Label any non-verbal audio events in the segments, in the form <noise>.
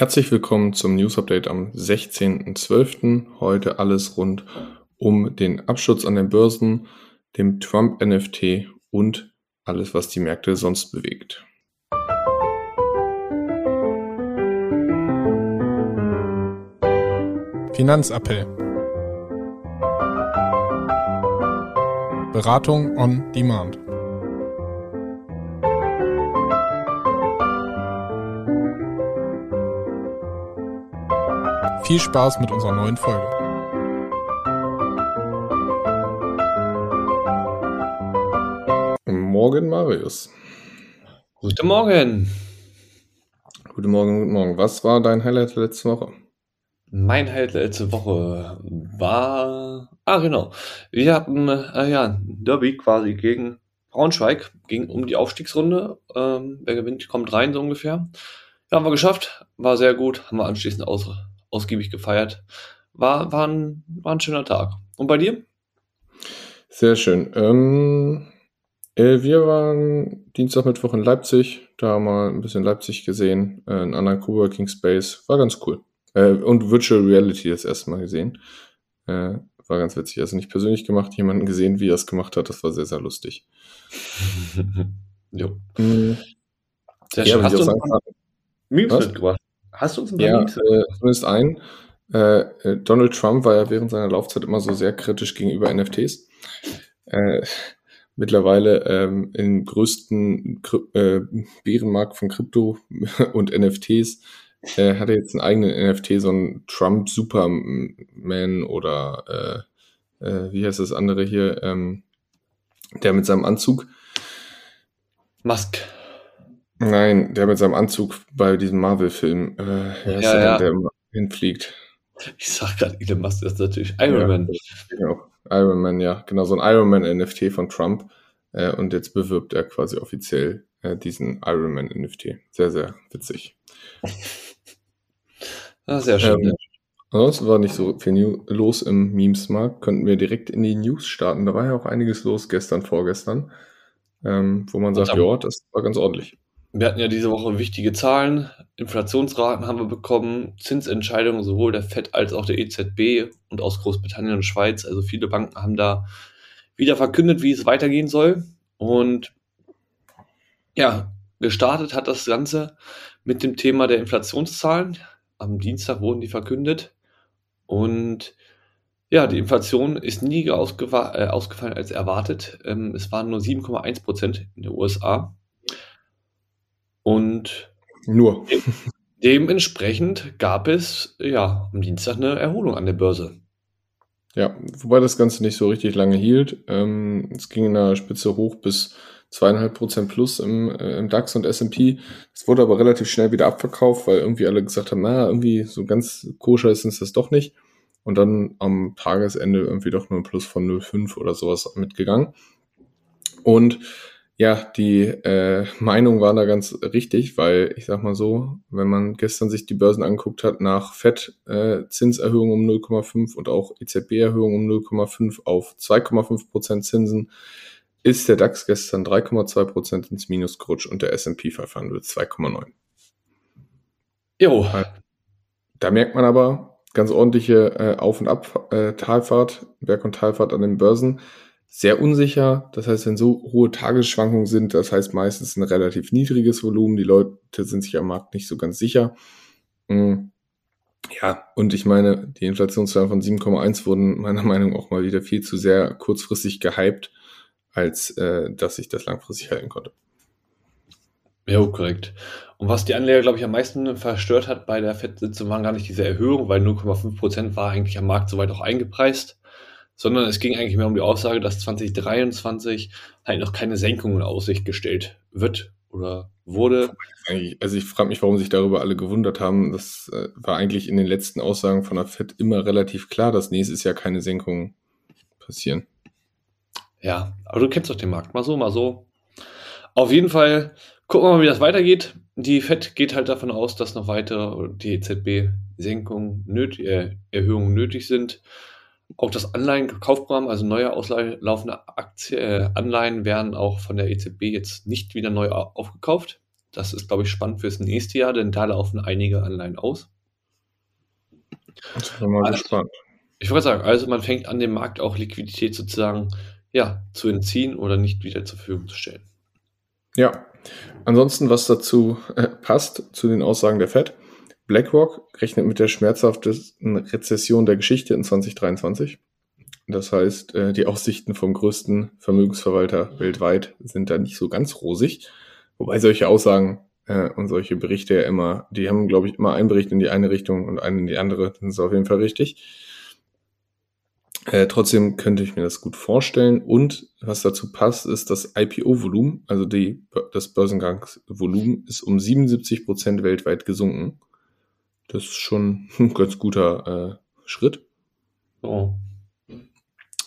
Herzlich willkommen zum News Update am 16.12. Heute alles rund um den Absturz an den Börsen, dem Trump NFT und alles, was die Märkte sonst bewegt. Finanzappell. Beratung on Demand. Viel Spaß mit unserer neuen Folge. Morgen, Marius. Guten Morgen. Guten Morgen, guten Morgen. Was war dein Highlight letzte Woche? Mein Highlight letzte Woche war. Ah, genau. Wir hatten äh, ja, ein Derby quasi gegen Braunschweig. Ging um die Aufstiegsrunde. Ähm, wer gewinnt, kommt rein, so ungefähr. Ja, haben wir geschafft. War sehr gut. Haben wir anschließend aus, ausgiebig gefeiert. War, war, ein, war ein schöner Tag. Und bei dir? Sehr schön. Ähm, äh, wir waren Dienstag, Mittwoch in Leipzig. Da haben wir ein bisschen Leipzig gesehen. Äh, einen anderen Coworking Space. War ganz cool. Äh, und Virtual Reality das erste Mal gesehen. Äh, war ganz witzig. Also nicht persönlich gemacht, jemanden gesehen, wie er es gemacht hat. Das war sehr, sehr lustig. <laughs> jo. Mhm. Sehr schön. Ja, Hast du uns Memes mitgebracht? Hast du uns ein paar ja, äh, zumindest ein. Äh, äh, Donald Trump war ja während seiner Laufzeit immer so sehr kritisch gegenüber NFTs. Äh, mittlerweile ähm, im größten Kry äh, Bärenmarkt von Krypto <laughs> und NFTs äh, hat er jetzt einen eigenen NFT, so ein Trump Superman oder äh, äh, wie heißt das andere hier, ähm, der mit seinem Anzug. Musk. Nein, der mit seinem Anzug bei diesem Marvel-Film, äh, ja, der, ja. der hinfliegt? Ich sag gerade Elon Musk, ist natürlich Iron ja, Man. Genau, Iron Man, ja, genau, so ein Iron Man NFT von Trump. Äh, und jetzt bewirbt er quasi offiziell äh, diesen Iron Man NFT. Sehr, sehr witzig. <laughs> ah, sehr schön. Ähm, ansonsten war nicht so viel New los im Memes-Markt. Könnten wir direkt in die News starten. Da war ja auch einiges los gestern, vorgestern, ähm, wo man sagt, ja, das war ganz ordentlich. Wir hatten ja diese Woche wichtige Zahlen. Inflationsraten haben wir bekommen, Zinsentscheidungen sowohl der FED als auch der EZB und aus Großbritannien und Schweiz. Also viele Banken haben da wieder verkündet, wie es weitergehen soll. Und ja, gestartet hat das Ganze mit dem Thema der Inflationszahlen. Am Dienstag wurden die verkündet. Und ja, die Inflation ist nie äh, ausgefallen als erwartet. Ähm, es waren nur 7,1 Prozent in den USA. Und nur. dementsprechend gab es ja am Dienstag eine Erholung an der Börse. Ja, wobei das Ganze nicht so richtig lange hielt. Ähm, es ging in der Spitze hoch bis zweieinhalb Prozent plus im, äh, im DAX und S&P. Es wurde aber relativ schnell wieder abverkauft, weil irgendwie alle gesagt haben, na, irgendwie so ganz koscher ist uns das doch nicht. Und dann am Tagesende irgendwie doch nur ein Plus von 0,5 oder sowas mitgegangen. Und ja, die äh, Meinung war da ganz richtig, weil ich sag mal so, wenn man gestern sich die Börsen angeguckt hat, nach FED äh, Zinserhöhung um 0,5 und auch EZB-Erhöhung um 0,5 auf 2,5 Prozent Zinsen, ist der DAX gestern 3,2 Prozent ins Minus gerutscht und der S&P 500 2,9. Jo. Da merkt man aber ganz ordentliche äh, Auf- und Ab-Talfahrt, äh, Berg- und Talfahrt an den Börsen sehr unsicher. Das heißt, wenn so hohe Tagesschwankungen sind, das heißt meistens ein relativ niedriges Volumen. Die Leute sind sich am Markt nicht so ganz sicher. Mm. Ja, und ich meine, die Inflationszahlen von 7,1 wurden meiner Meinung auch mal wieder viel zu sehr kurzfristig gehypt, als äh, dass ich das langfristig halten konnte. Ja, korrekt. Und was die Anleger, glaube ich, am meisten verstört hat bei der FED-Sitzung, waren gar nicht diese Erhöhung, weil 0,5 Prozent war eigentlich am Markt soweit auch eingepreist sondern es ging eigentlich mehr um die Aussage, dass 2023 halt noch keine Senkung in Aussicht gestellt wird oder wurde. Also ich frage mich, warum sich darüber alle gewundert haben. Das äh, war eigentlich in den letzten Aussagen von der FED immer relativ klar, dass nächstes Jahr keine Senkungen passieren. Ja, aber du kennst doch den Markt. Mal so, mal so. Auf jeden Fall gucken wir mal, wie das weitergeht. Die FED geht halt davon aus, dass noch weiter die EZB-Senkungen, nöt äh, Erhöhungen nötig sind. Auch das Anleihenkaufprogramm, also neue auslaufende Aktie, äh, Anleihen werden auch von der EZB jetzt nicht wieder neu aufgekauft. Das ist, glaube ich, spannend fürs nächste Jahr, denn da laufen einige Anleihen aus. Ich bin mal Also- gespannt. Ich wollte sagen, also man fängt an, dem Markt auch Liquidität sozusagen ja, zu entziehen oder nicht wieder zur Verfügung zu stellen. Ja. Ansonsten, was dazu äh, passt, zu den Aussagen der Fed. BlackRock rechnet mit der schmerzhaftesten Rezession der Geschichte in 2023. Das heißt, äh, die Aussichten vom größten Vermögensverwalter weltweit sind da nicht so ganz rosig. Wobei solche Aussagen äh, und solche Berichte ja immer, die haben, glaube ich, immer einen Bericht in die eine Richtung und einen in die andere. Das ist auf jeden Fall richtig. Äh, trotzdem könnte ich mir das gut vorstellen. Und was dazu passt, ist das IPO-Volumen, also die, das Börsengangsvolumen, ist um 77 Prozent weltweit gesunken. Das ist schon <laughs> ein ganz guter äh, Schritt. So.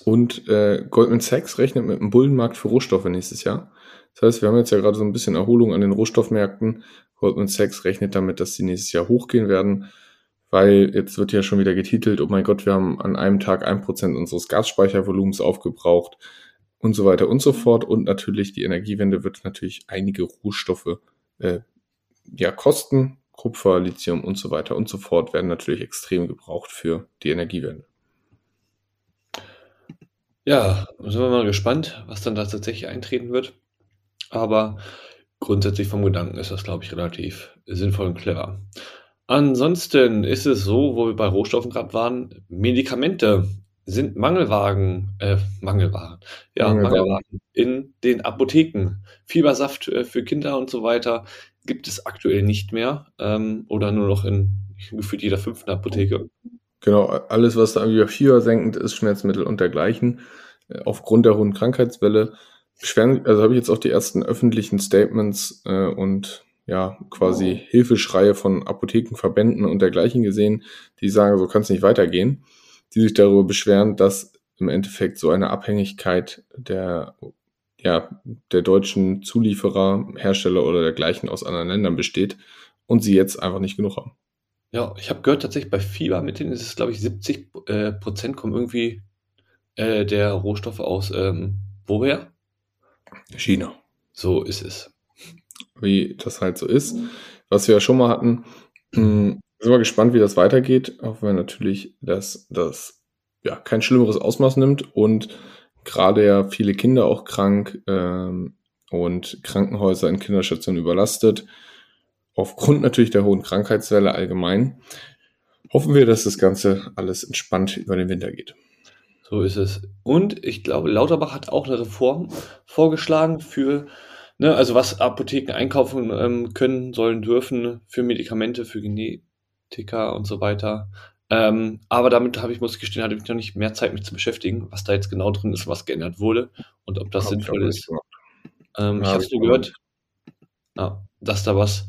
Und äh, Goldman Sachs rechnet mit einem Bullenmarkt für Rohstoffe nächstes Jahr. Das heißt, wir haben jetzt ja gerade so ein bisschen Erholung an den Rohstoffmärkten. Goldman Sachs rechnet damit, dass die nächstes Jahr hochgehen werden, weil jetzt wird ja schon wieder getitelt, oh mein Gott, wir haben an einem Tag ein Prozent unseres Gasspeichervolumens aufgebraucht und so weiter und so fort. Und natürlich die Energiewende wird natürlich einige Rohstoffe äh, ja kosten. Kupfer, Lithium und so weiter und so fort werden natürlich extrem gebraucht für die Energiewende. Ja, sind wir mal gespannt, was dann da tatsächlich eintreten wird. Aber grundsätzlich vom Gedanken ist das, glaube ich, relativ sinnvoll und clever. Ansonsten ist es so, wo wir bei Rohstoffen gerade waren, Medikamente sind Mangelwagen, äh, Mangelwaren, ja, Mangelwaren. Mangelwaren in den Apotheken. Fiebersaft äh, für Kinder und so weiter gibt es aktuell nicht mehr ähm, oder nur noch in gefühlt jeder fünften Apotheke. Genau, alles, was da irgendwie Fieber senkend ist, Schmerzmittel und dergleichen, äh, aufgrund der hohen Krankheitswelle, beschweren, also habe ich jetzt auch die ersten öffentlichen Statements äh, und ja, quasi Hilfeschreie von Apothekenverbänden und dergleichen gesehen, die sagen, so kann es nicht weitergehen, die sich darüber beschweren, dass im Endeffekt so eine Abhängigkeit der, ja, der deutschen Zulieferer, Hersteller oder dergleichen aus anderen Ländern besteht und sie jetzt einfach nicht genug haben. Ja, ich habe gehört, tatsächlich bei Fieber, mit denen ist es, glaube ich, 70 äh, Prozent kommen irgendwie äh, der Rohstoffe aus ähm, woher? China. So ist es. wie das halt so ist. Was wir ja schon mal hatten, mh, sind wir gespannt, wie das weitergeht, auch wenn natürlich das, das ja kein schlimmeres Ausmaß nimmt und gerade ja viele Kinder auch krank ähm, und Krankenhäuser in Kinderstationen überlastet. Aufgrund natürlich der hohen Krankheitswelle allgemein hoffen wir, dass das Ganze alles entspannt über den Winter geht. So ist es. Und ich glaube, Lauterbach hat auch eine Reform vorgeschlagen für, ne, also was Apotheken einkaufen ähm, können, sollen, dürfen für Medikamente, für Genetiker und so weiter. Ähm, aber damit habe ich, muss ich gestehen, hatte ich noch nicht mehr Zeit, mich zu beschäftigen, was da jetzt genau drin ist, was geändert wurde und ob das Hab sinnvoll ist. Ähm, Ja, ich hab habe ich nur gehört, ja, dass da was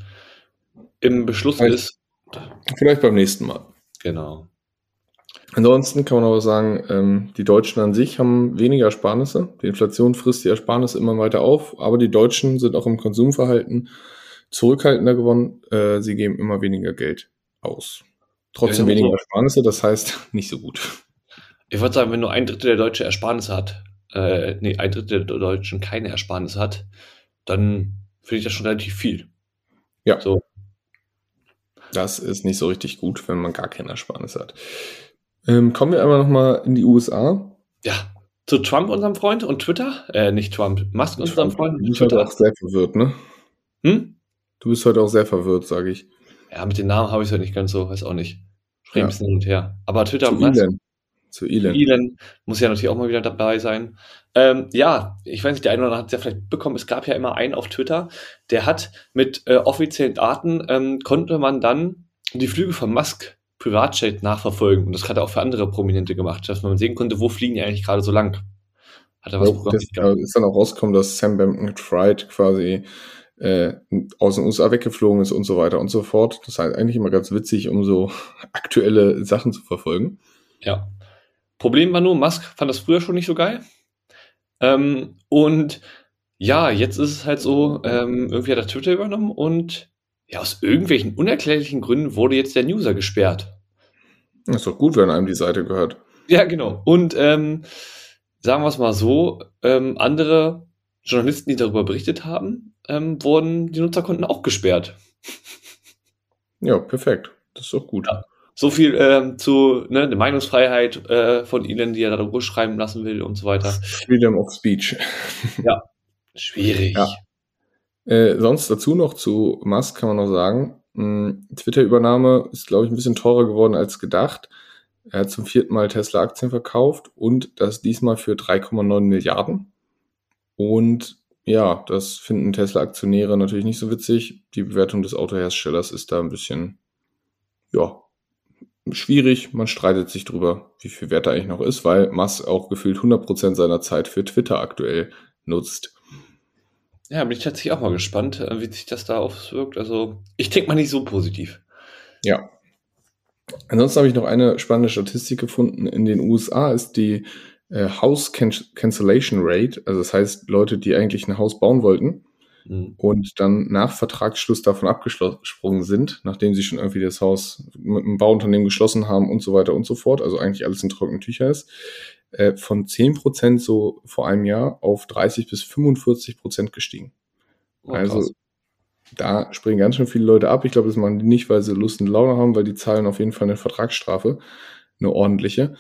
im Beschluss Vielleicht- ist. Vielleicht beim nächsten Mal. Genau. Ansonsten kann man aber sagen, ähm, die Deutschen an sich haben weniger Ersparnisse. Die Inflation frisst die Ersparnisse immer weiter auf, aber die Deutschen sind auch im Konsumverhalten zurückhaltender geworden. Äh, sie geben immer weniger Geld aus. Trotzdem Ja, weniger so- Ersparnisse, das heißt <laughs> nicht so gut. Ich würde sagen, wenn nur ein Drittel der Deutsche Ersparnisse hat, äh, nee, ein Drittel der Deutschen keine Ersparnisse hat, dann finde ich das schon relativ viel. Ja. So. Das ist nicht so richtig gut, wenn man gar keine Ersparnisse hat. Ähm, kommen wir einmal nochmal in die USA. Ja. Zu Trump, unserem Freund, und Twitter? Äh, nicht Trump, Musk, unserem Freund. Du bist heute Twitter. auch sehr verwirrt, ne? Hm? Du bist heute auch sehr verwirrt, sage ich. Ja, mit den Namen habe ich es ja nicht ganz so, weiß auch nicht. Spring Ja. ein bisschen hin und her. Aber Twitter, Zu Elon. Zu Elon. Elon muss ja natürlich auch mal wieder dabei sein. Ähm, ja, ich weiß nicht, der eine oder andere hat es ja vielleicht bekommen. Es gab ja immer einen auf Twitter, der hat mit äh, offiziellen Daten, ähm, konnte man dann die Flüge von Musk Privatjet nachverfolgen. Und das hat er auch für andere Prominente gemacht, dass man sehen konnte, wo fliegen die eigentlich gerade so lang. Hat er was Ja, programmiert das, ist dann auch rausgekommen, dass Sam Bankman-Fried quasi äh, aus den USA weggeflogen ist und so weiter und so fort. Das ist halt eigentlich immer ganz witzig, um so <laughs> aktuelle Sachen zu verfolgen. Ja. Problem war nur, Musk fand das früher schon nicht so geil. Ähm, und ja, jetzt ist es halt so, ähm, irgendwie hat er Twitter übernommen und ja, aus irgendwelchen unerklärlichen Gründen wurde jetzt der User gesperrt. Das ist doch gut, wenn einem die Seite gehört. Ja, genau. Und ähm, sagen wir es mal so, ähm, andere Journalisten, die darüber berichtet haben, ähm, wurden die Nutzerkonten auch gesperrt. Ja, perfekt. Das ist doch gut. Ja. So viel ähm, zu ne, der Meinungsfreiheit äh, von Elon, die er da schreiben lassen will und so weiter. Freedom of Speech. Ja, schwierig. Ja. Äh, sonst dazu noch zu Musk kann man noch sagen, Twitter-Übernahme ist, glaube ich, ein bisschen teurer geworden als gedacht. Er hat zum vierten Mal Tesla-Aktien verkauft und das diesmal für 3,9 Milliarden. Und ja, das finden Tesla-Aktionäre natürlich nicht so witzig. Die Bewertung des Autoherstellers ist da ein bisschen, ja, schwierig. Man streitet sich drüber, wie viel Wert da eigentlich noch ist, weil Musk auch gefühlt 100% seiner Zeit für Twitter aktuell nutzt. Ja, bin ich tatsächlich auch mal gespannt, äh, wie sich das da auswirkt. Also, ich denke mal nicht so positiv. Ja. Ansonsten habe ich noch eine spannende Statistik gefunden. In den USA ist die äh, House Can Cancellation Rate, also das heißt Leute, die eigentlich ein Haus bauen wollten mhm. und dann nach Vertragsschluss davon abgesprungen sind, nachdem sie schon irgendwie das Haus mit einem Bauunternehmen geschlossen haben und so weiter und so fort, also eigentlich alles in trockenen Tüchern ist, äh, von 10% so vor einem Jahr auf 30 bis 45% gestiegen. Oh, also da springen ganz schön viele Leute ab. Ich glaube, das machen die nicht, weil sie Lust und Laune haben, weil die zahlen auf jeden Fall eine Vertragsstrafe, eine ordentliche.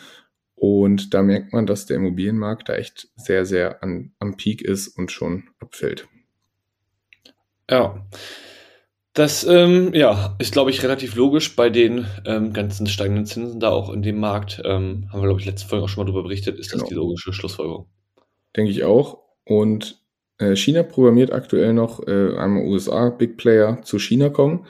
Und da merkt man, dass der Immobilienmarkt da echt sehr, sehr an, am Peak ist und schon abfällt. Ja. Das ähm, ja, ist, glaube ich, relativ logisch bei den ähm, ganzen steigenden Zinsen da auch in dem Markt. Ähm, haben wir, glaube ich, letzte Folge auch schon mal darüber berichtet, ist genau. das die logische Schlussfolgerung. Denke ich auch. Und äh, China programmiert aktuell noch äh, einmal USA Big Player zu China kommen.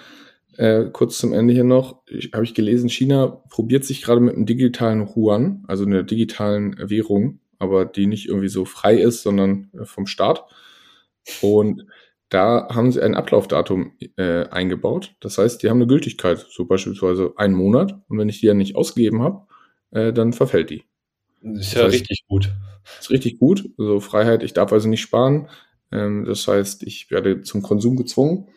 Äh, kurz zum Ende hier noch, habe ich gelesen, China probiert sich gerade mit einem digitalen Yuan, also einer digitalen Währung, aber die nicht irgendwie so frei ist, sondern äh, vom Staat. Und da haben sie ein Ablaufdatum äh, eingebaut. Das heißt, die haben eine Gültigkeit, so beispielsweise einen Monat. Und wenn ich die ja nicht ausgegeben habe, äh, dann verfällt die. Das ist das ja heißt, richtig gut. Ist richtig gut. Also Freiheit, ich darf also nicht sparen. Ähm, das heißt, ich werde zum Konsum gezwungen.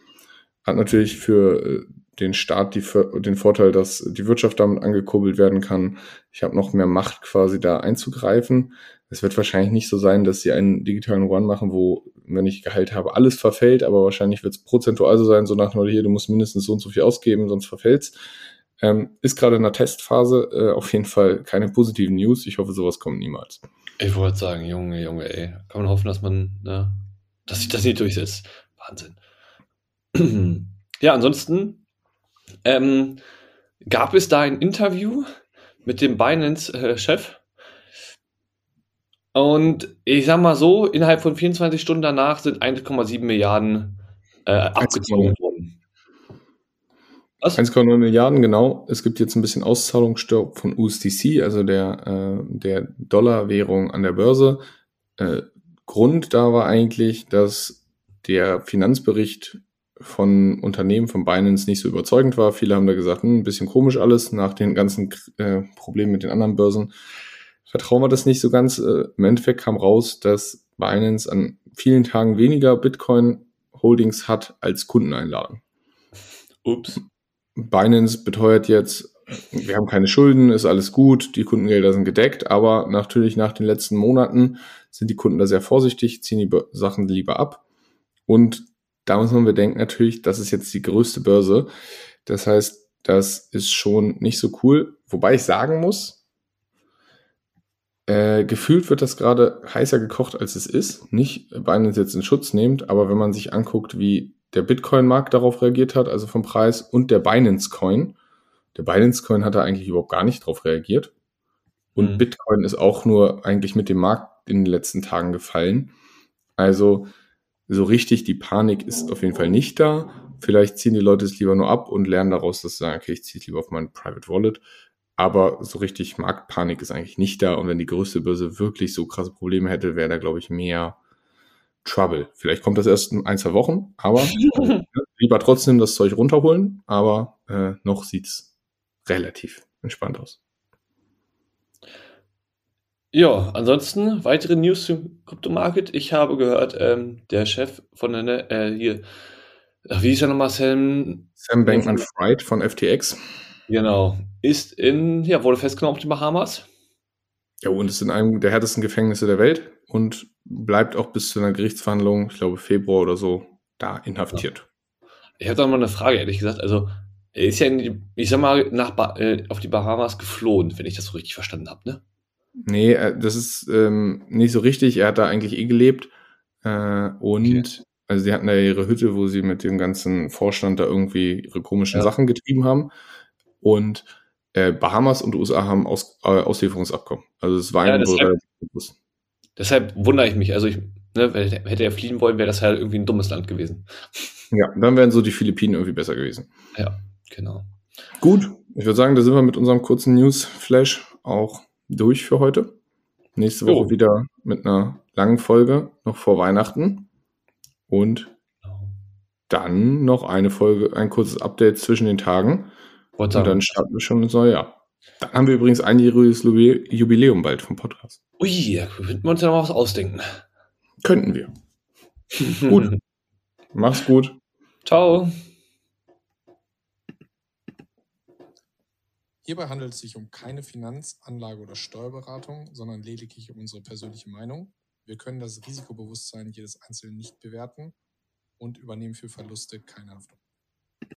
Hat natürlich für äh, den Staat die, den Vorteil, dass die Wirtschaft damit angekurbelt werden kann. Ich habe noch mehr Macht quasi da einzugreifen. Es wird wahrscheinlich nicht so sein, dass sie einen digitalen Run machen, wo, wenn ich Gehalt habe, alles verfällt, aber wahrscheinlich wird es prozentual so sein, so nach nur hier, du musst mindestens so und so viel ausgeben, sonst verfällt's. Ähm, ist gerade in der Testphase, äh, auf jeden Fall keine positiven News. Ich hoffe, sowas kommt niemals. Ich wollte sagen, Junge, Junge, ey. Kann man hoffen, dass man, ne, dass sich das nicht durchsetzt. Wahnsinn. <clears throat> ja, ansonsten ähm, gab es da ein Interview mit dem Binance-Chef. Äh, und ich sag mal so, innerhalb von 24 Stunden danach sind 1,7 Milliarden äh, abgezogen worden. 1,9 Milliarden, genau. Es gibt jetzt ein bisschen Auszahlungsstopp von USDC, also der, äh, der Dollarwährung an der Börse. Äh, Grund da war eigentlich, dass der Finanzbericht von Unternehmen von Binance nicht so überzeugend war. Viele haben da gesagt, hm, ein bisschen komisch alles nach den ganzen äh, Problemen mit den anderen Börsen vertrauen wir das nicht so ganz. Äh, Im Endeffekt kam raus, dass Binance an vielen Tagen weniger Bitcoin-Holdings hat als Kundeneinlagen. Ups. Binance beteuert jetzt, wir haben keine Schulden, ist alles gut, die Kundengelder sind gedeckt, aber natürlich nach den letzten Monaten sind die Kunden da sehr vorsichtig, ziehen die Sachen lieber ab. Und da muss man bedenken natürlich, das ist jetzt die größte Börse. Das heißt, das ist schon nicht so cool. Wobei ich sagen muss, äh, gefühlt wird das gerade heißer gekocht, als es ist. Nicht Binance jetzt in Schutz nehmt, aber wenn man sich anguckt, wie der Bitcoin-Markt darauf reagiert hat, also vom Preis, und der Binance-Coin. Der Binance-Coin hat da eigentlich überhaupt gar nicht drauf reagiert. Und mhm. Bitcoin ist auch nur eigentlich mit dem Markt in den letzten Tagen gefallen. Also so richtig die Panik ist auf jeden Fall nicht da. Vielleicht ziehen die Leute es lieber nur ab und lernen daraus, dass sie sagen, okay, ich ziehe es lieber auf mein Private Wallet. Aber so richtig Marktpanik ist eigentlich nicht da. Und wenn die größte Börse wirklich so krasse Probleme hätte, wäre da, glaube ich, mehr Trouble. Vielleicht kommt das erst in ein, zwei Wochen, aber <laughs> äh, lieber trotzdem das Zeug runterholen. Aber äh, noch sieht's relativ entspannt aus. Ja, ansonsten weitere News zum Kryptomarket. Ich habe gehört, ähm, der Chef von der, äh, hier, wie ist er nochmal, Sam? Sam Bankman-Fried von FTX. Genau. Ist in, ja, wurde festgenommen auf den Bahamas. Ja, und ist in einem der härtesten Gefängnisse der Welt und bleibt auch bis zu einer Gerichtsverhandlung, ich glaube Februar oder so, da inhaftiert. Ich habe da mal eine Frage, ehrlich gesagt. Also, er ist ja, in die, ich sag mal, nach ba äh, auf die Bahamas geflohen, wenn ich das so richtig verstanden habe, ne? Nee, äh, das ist ähm, nicht so richtig. Er hat da eigentlich eh gelebt. Äh, und okay. also sie hatten da ihre Hütte, wo sie mit dem ganzen Vorstand da irgendwie ihre komischen ja. Sachen getrieben haben. Und äh, Bahamas und USA haben Aus, äh, Auslieferungsabkommen. Also es war ja, deshalb, deshalb wundere ich mich. Also ich, ne, hätte er fliehen wollen, wäre das halt irgendwie ein dummes Land gewesen. Ja, dann wären so die Philippinen irgendwie besser gewesen. Ja, genau. Gut, ich würde sagen, da sind wir mit unserem kurzen News-Flash auch durch für heute. Nächste Woche jo. wieder mit einer langen Folge, noch vor Weihnachten. Und dann noch eine Folge, ein kurzes Update zwischen den Tagen. Und dann starten wir schon ins neue Jahr. Dann haben wir übrigens einjähriges Jubiläum bald vom Podcast. Ui, da könnten wir uns ja noch was ausdenken. Könnten wir. gut. <laughs> Mach's gut. Ciao. Hierbei handelt es sich um keine Finanz-, Anlage- oder Steuerberatung, sondern lediglich um unsere persönliche Meinung. Wir können das Risikobewusstsein jedes Einzelnen nicht bewerten und übernehmen für Verluste keine Haftung.